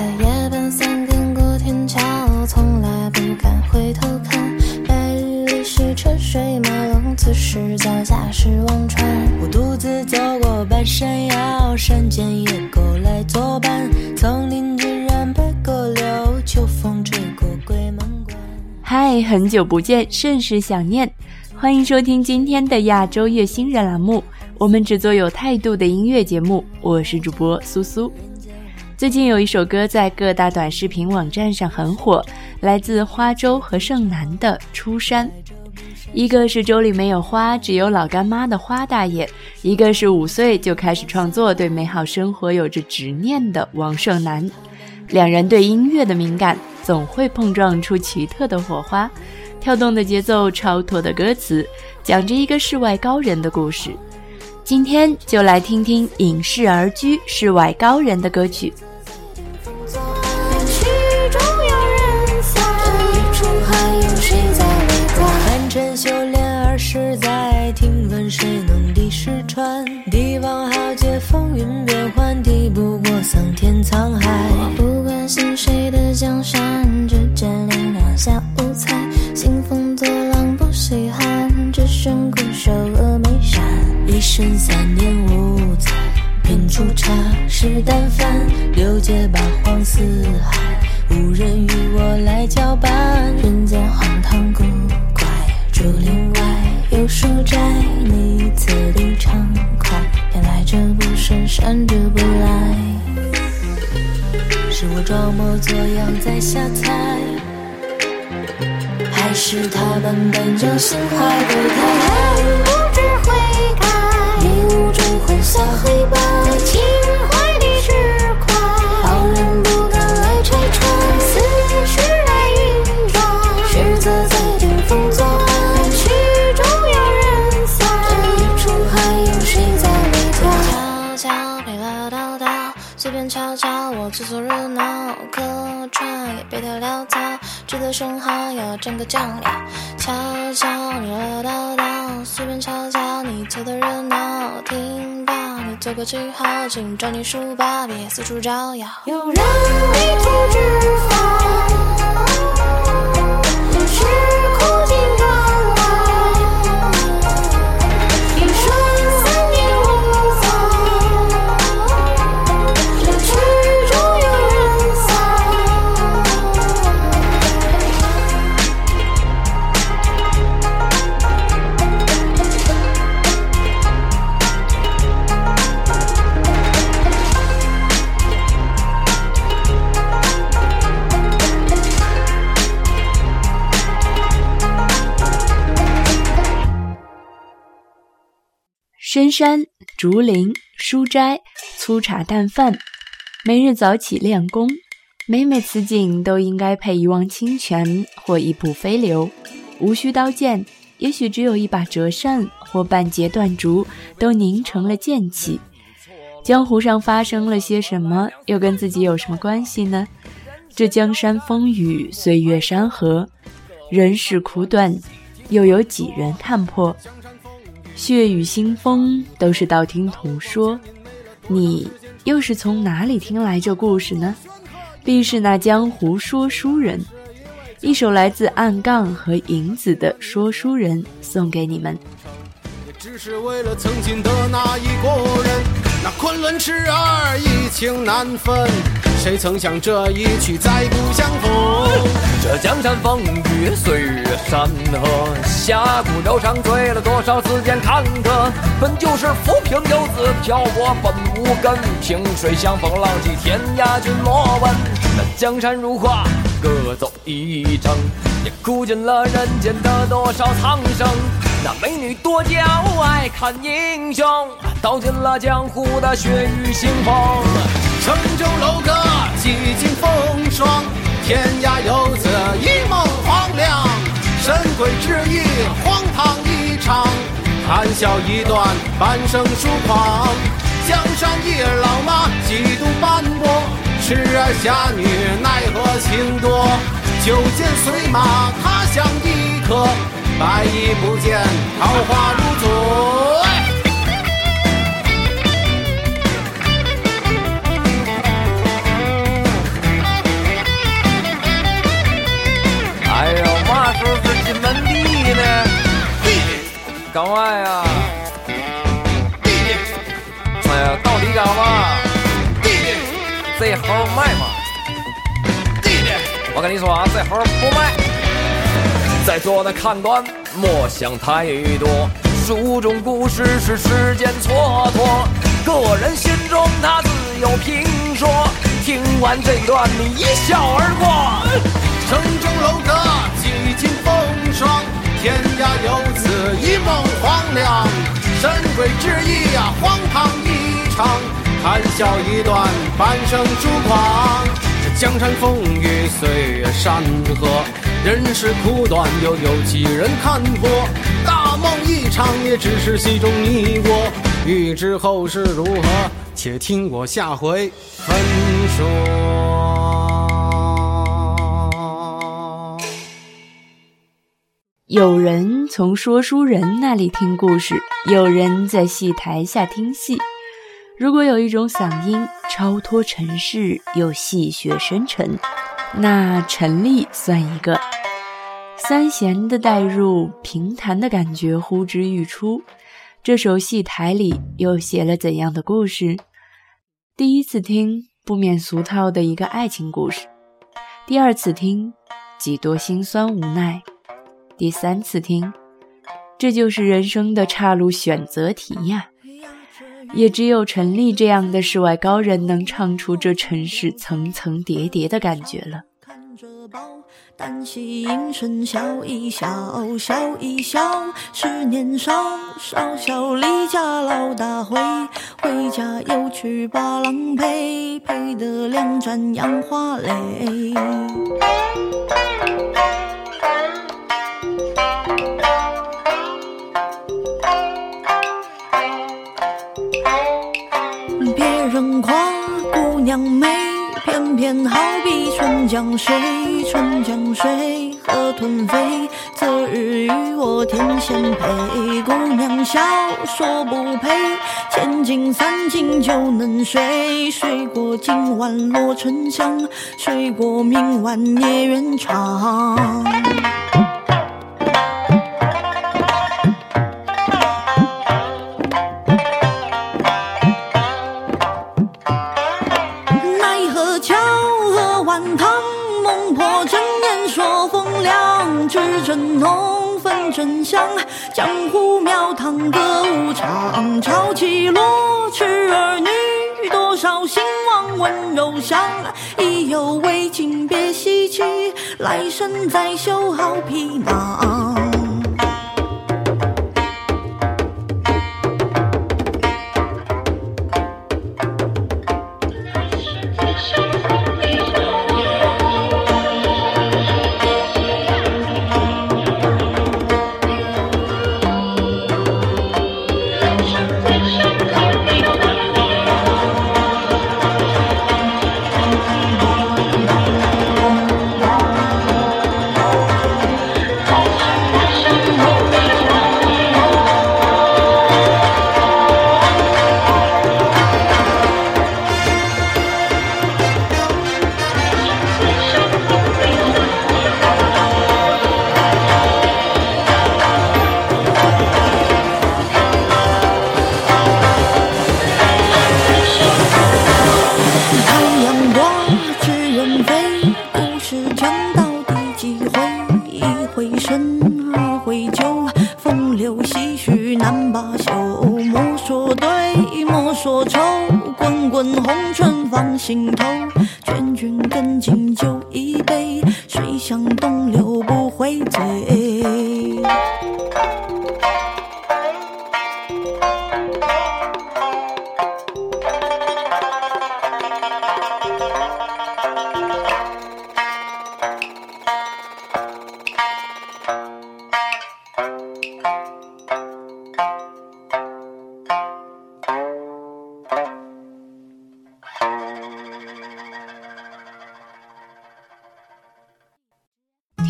在夜半三更过天桥，从来不敢回头看。白日里是车水马龙，此时脚下是忘川。我独自走过半山腰，山间野狗来作伴。丛林尽染白鸽柳，秋风吹过鬼门关。嗨，很久不见，甚是想念。欢迎收听今天的亚洲乐星人栏目，我们只做有态度的音乐节目。我是主播苏苏。最近有一首歌在各大短视频网站上很火，来自花粥和盛楠的《出山》。一个是粥里没有花，只有老干妈的花大爷；一个是五岁就开始创作，对美好生活有着执念的王胜男。两人对音乐的敏感，总会碰撞出奇特的火花。跳动的节奏，超脱的歌词，讲着一个世外高人的故事。今天就来听听《隐士而居》世外高人的歌。曲听闻谁能敌石川？帝王豪杰，风云变幻，敌不过桑田沧海。不关心谁的江山，只眷恋两下无猜。兴风作浪不稀罕，只剩苦守峨眉山。一生三年五载，品出茶是淡饭，六界八荒四海，无人与我来交伴。人间荒唐古怪，竹林外有书斋，你此地畅快，偏来者不善，善者不来。是我装模作样在瞎猜，还是他们本就心怀鬼胎？人不知悔改，迷雾中混淆黑白，在情值得生蚝要蘸个酱料。悄悄你唠叨叨，随便瞧瞧你凑的热闹，听到你做个记号，请抓紧书包，别四处招摇。有人迷途知返，是苦深山、竹林、书斋、粗茶淡饭，每日早起练功，每每此景都应该配一汪清泉或一瀑飞流，无需刀剑，也许只有一把折扇或半截断竹，都凝成了剑气。江湖上发生了些什么，又跟自己有什么关系呢？这江山风雨，岁月山河，人世苦短，又有几人看破？血雨腥风都是道听途说，你又是从哪里听来这故事呢？必是那江湖说书人。一首来自暗杠和银子的《说书人》送给你们。只是为了曾经的那一个人，那昆仑痴儿一情难分，谁曾想这一去再不相逢？这江山风雨，岁月山河，侠骨柔肠，醉了多少次间坎坷。本就是浮萍游子漂泊本无根，萍水相逢浪迹天涯君莫问。那江山如画，各走一程，也哭尽了人间的多少苍生。那美女多娇，爱看英雄，道尽了江湖的血雨腥风。城中楼阁几经风霜，天涯游子一梦黄粱。神鬼之意，荒唐一场，谈笑一段，半生疏狂。江山易老马，几度斑驳，痴儿侠女奈何情多？酒剑随马，他乡异客，白衣不见，桃花如昨。是进门地呢？干嘛呀？哎呀，到底干嘛？这猴卖吗？我跟你说啊，这猴不卖。在座的看官莫想太多，书中故事是时间蹉跎，个人心中他自有评说。听完这段，你一笑而过。城中楼阁几经风霜，天涯游子一梦黄粱。神鬼之意呀，荒唐一场，谈笑一段，半生疏狂。这江山风雨，岁月山河，人世苦短，又有几人看破？大梦一场，也只是戏中你我。欲知后事如何，且听我下回分说。有人从说书人那里听故事，有人在戏台下听戏。如果有一种嗓音超脱尘世又戏谑深沉，那陈丽算一个。三弦的带入，平弹的感觉呼之欲出。这首戏台里又写了怎样的故事？第一次听，不免俗套的一个爱情故事；第二次听，几多心酸无奈；第三次听，这就是人生的岔路选择题呀。也只有陈丽这样的世外高人，能唱出这尘世层层叠叠的感觉了。单膝应声笑一笑，笑一笑，是年少，少小离家老大回，回家又去把郎陪，陪得两盏杨花泪。江水，春江水，河豚飞。择日与我天仙配，姑娘笑说不配，千金散尽就能睡，睡过今晚落沉香，睡过明晚夜缘长。浓，分真香，江湖庙堂歌舞场。潮起落，痴儿女，多少兴亡温柔乡。意犹未尽别西去，来生再修好皮囊。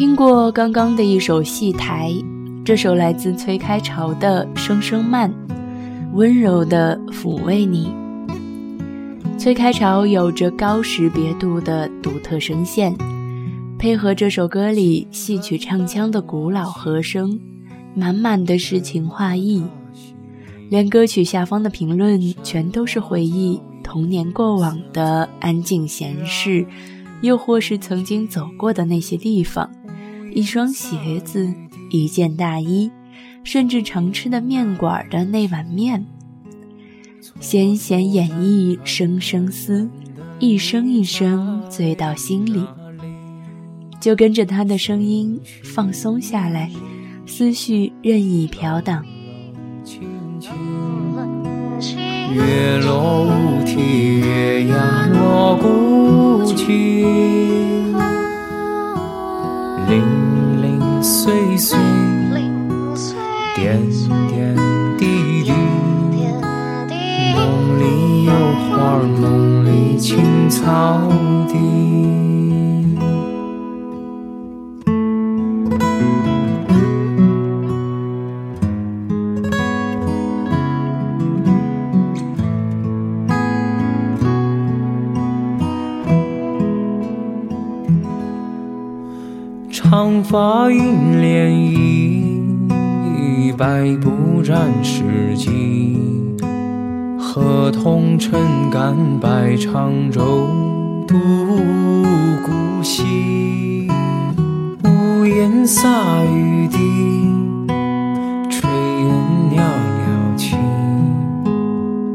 听过刚刚的一首戏台，这首来自崔开潮的《声声慢》，温柔地抚慰你。崔开潮有着高识别度的独特声线，配合这首歌里戏曲唱腔的古老和声，满满的诗情画意。连歌曲下方的评论全都是回忆童年过往的安静闲适，又或是曾经走过的那些地方。一双鞋子，一件大衣，甚至常吃的面馆的那碗面。纤弦演绎声声思，一声一声醉到心里。就跟着他的声音放松下来，思绪任意飘荡。月落乌啼，月牙落孤井，零零碎碎，点点滴滴。梦里有花，梦里青草地。发映涟漪，百步斩世纪。河童撑杆摆长舟，渡孤溪。屋檐洒雨滴，炊烟袅袅起。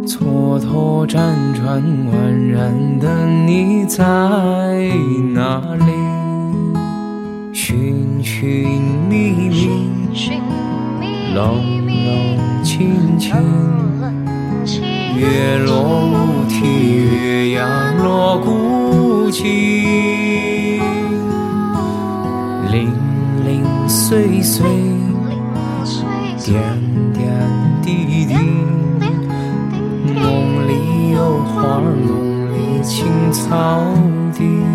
蹉跎辗转宛然的你在哪里？寻寻觅觅，冷冷清清。月落乌啼，月牙落孤井。零零碎碎，点点滴滴。梦里有花，梦里青草地。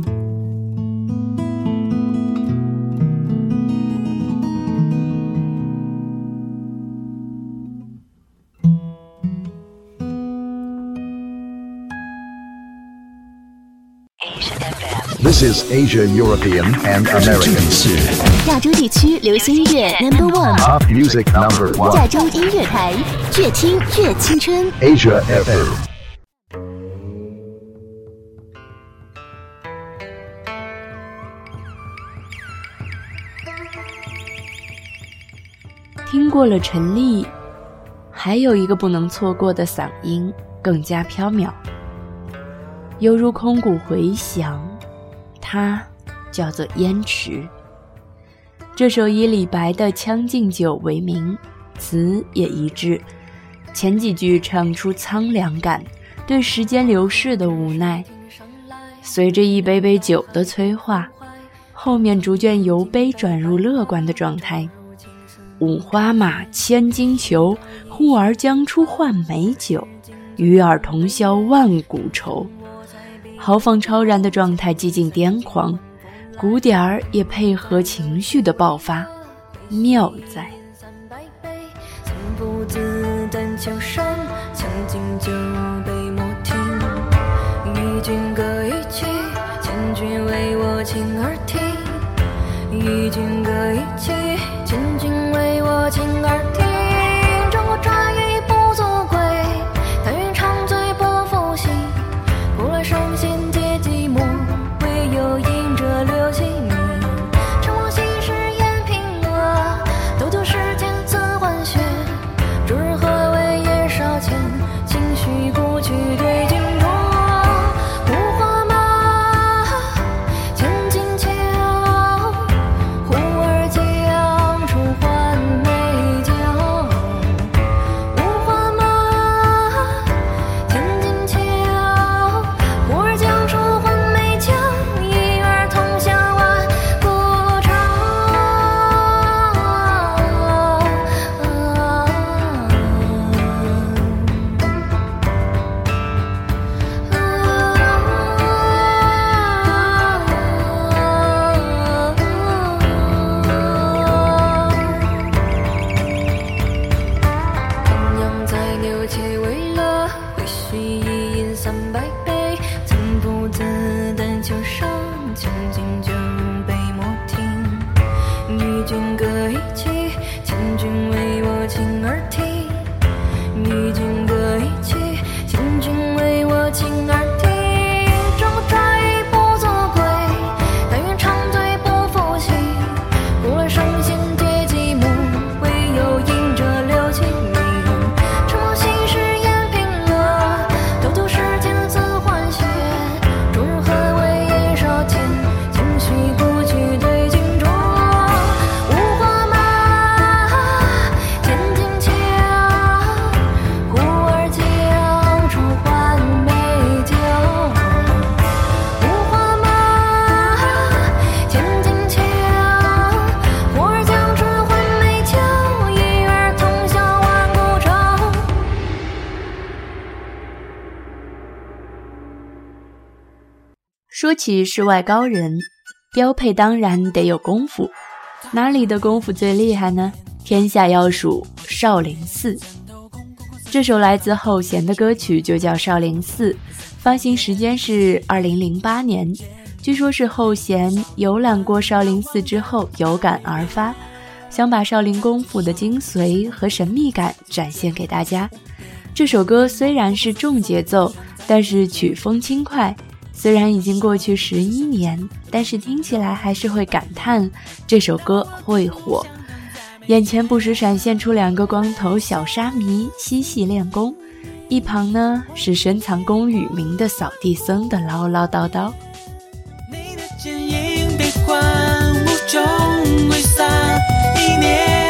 is Asia, European, and American. 亚洲地区流行音乐 Number music number 亚 one. 洲音乐台，越听越青春。Asia FM. 听过了陈粒，还有一个不能错过的嗓音，更加飘渺，犹如空谷回响。它叫做烟池。这首以李白的《将进酒》为名，词也一致。前几句唱出苍凉感，对时间流逝的无奈。随着一杯杯酒的催化，后面逐渐由悲转入乐观的状态。五花马，千金裘，呼儿将出换美酒，与尔同销万古愁。豪放超然的状态，几近癫狂，鼓点儿也配合情绪的爆发，妙哉。与君歌一曲，千君为我倾耳听。与君歌一起世外高人，标配当然得有功夫。哪里的功夫最厉害呢？天下要数少林寺。这首来自后弦的歌曲就叫《少林寺》，发行时间是二零零八年。据说是后弦游览过少林寺之后有感而发，想把少林功夫的精髓和神秘感展现给大家。这首歌虽然是重节奏，但是曲风轻快。虽然已经过去十一年，但是听起来还是会感叹这首歌会火。眼前不时闪现出两个光头小沙弥嬉戏练功，一旁呢是深藏功与名的扫地僧的唠唠叨叨。你的剪影悲欢无穷，挥洒一年。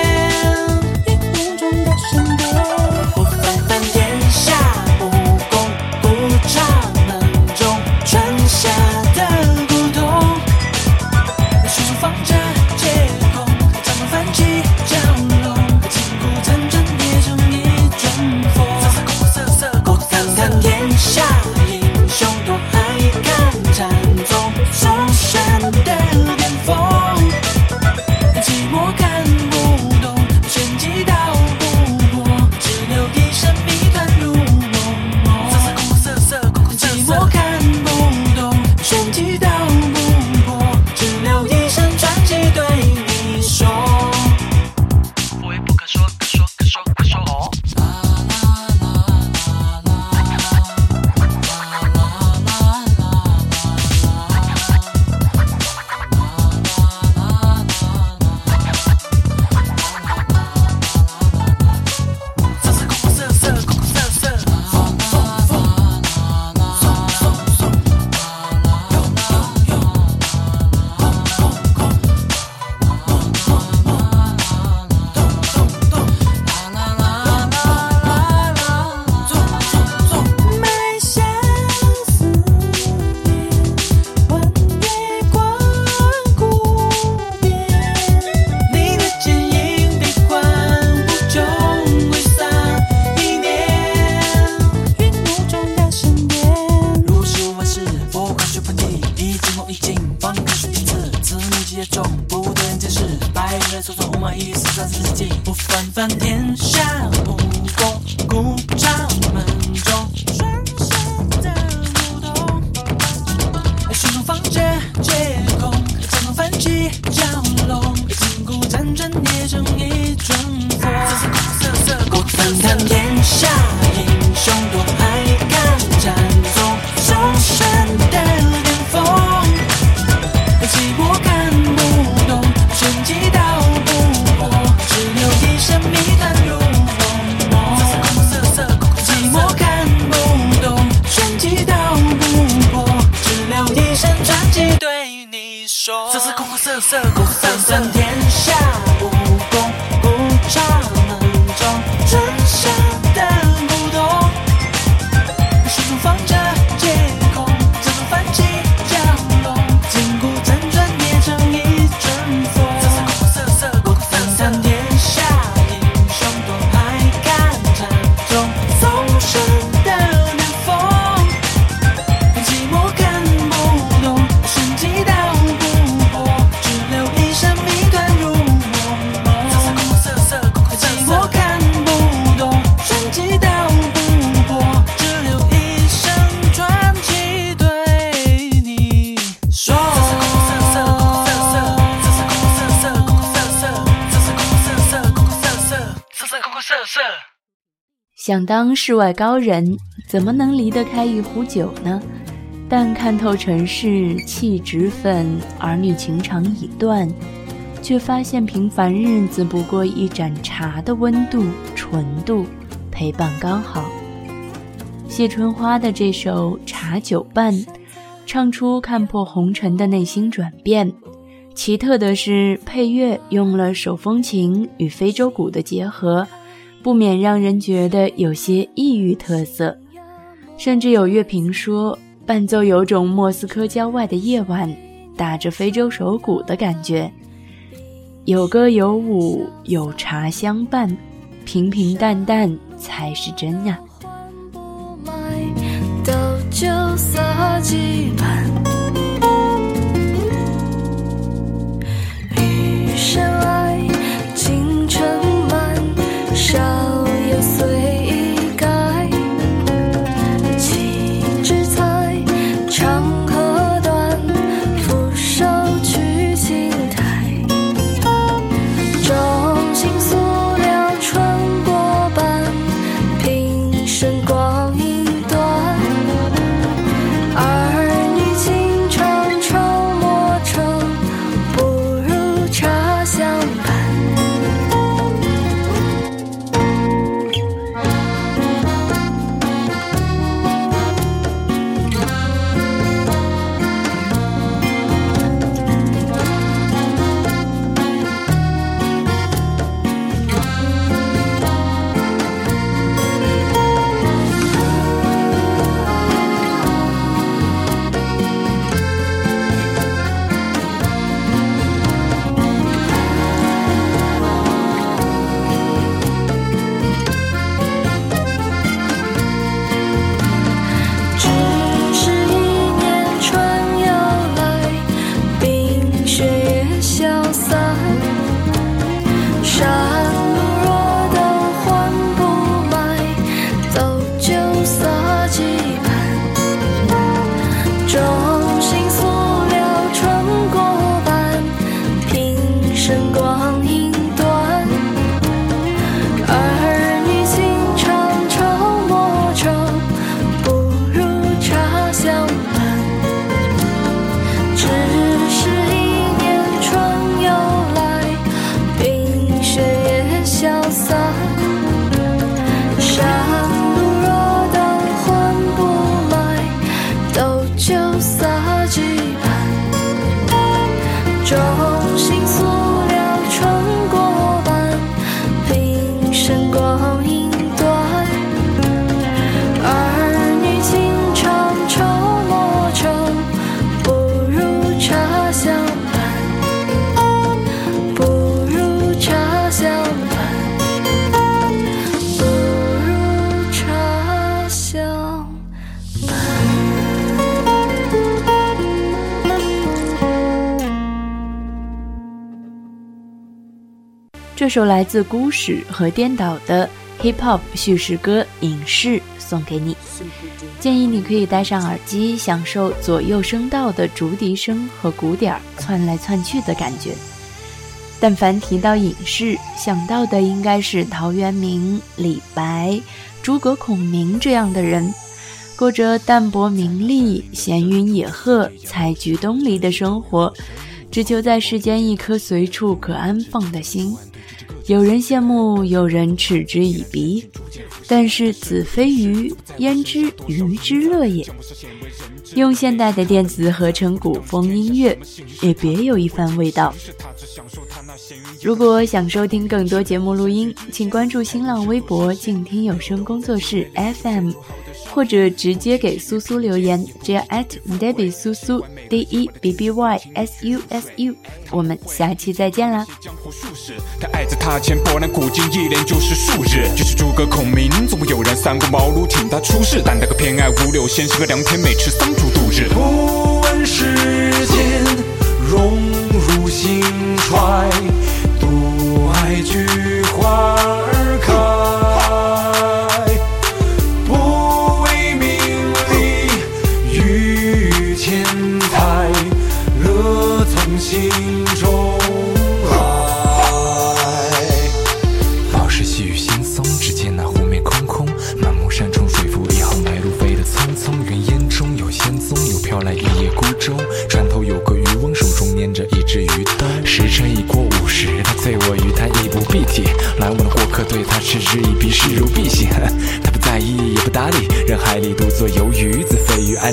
想当世外高人怎么能离得开一壶酒呢？但看透尘世弃脂粉儿女情长已断却发现平凡日子不过一盏茶的温度纯度陪伴刚好。谢春花的这首茶酒伴唱出看破红尘的内心转变奇特的是配乐用了手风琴与非洲鼓的结合不免让人觉得有些异域特色。甚至有乐评说伴奏有种莫斯科郊外的夜晚打着非洲手鼓的感觉。有歌有舞有茶相伴平平淡淡才是真呀。这首来自孤史和颠倒的 hip hop 叙事歌《影视》送给你。建议你可以戴上耳机，享受左右声道的竹笛声和鼓点儿窜来窜去的感觉。但凡提到影视，想到的应该是陶渊明、李白、诸葛孔明这样的人，过着淡泊名利、闲云野鹤、采菊东篱的生活，只求在世间一颗随处可安放的心。有人羡慕，有人嗤之以鼻，但是子非鱼，焉知鱼之乐也？用现代的电子合成古风音乐，也别有一番味道。如果想收听更多节目录音，请关注新浪微博“静听有声工作室 FM”，或者直接给苏苏留言，只要 @Debbie 苏苏 D E B B Y S U S U。我们下期再见啦！他爱在榻前，波澜古今，一连就是数日。就是诸葛孔明，总会有人三顾茅庐请他出世，但那个偏爱五柳先生和良田美吃桑竹度日。不问世间荣辱兴衰，独爱菊花儿开。从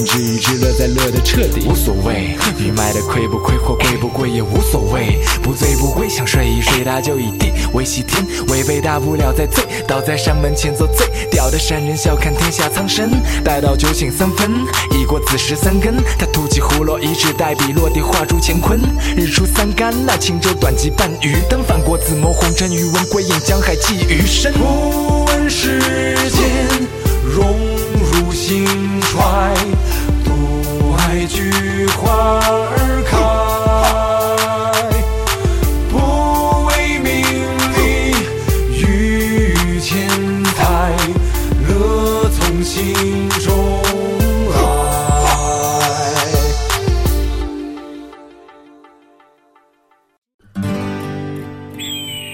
知鱼之乐，在乐得彻底。无所谓，鱼卖的亏不亏或贵不贵也无所谓，不醉不归，想睡一睡，他就一地为西天，违背大不了再醉，倒在山门前作醉，屌的山人笑看天下苍生。待到酒醒三分，已过子时三更，他吐起葫芦一掷，带笔落地画出乾坤。日出三竿，那轻舟短楫半鱼灯，翻过紫眸红尘，余温归隐江海寄余生。不问世间荣辱兴衰，独爱菊花儿开。不为名利与钱财，乐从心中来。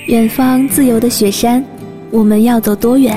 远方自由的雪山，我们要走多远？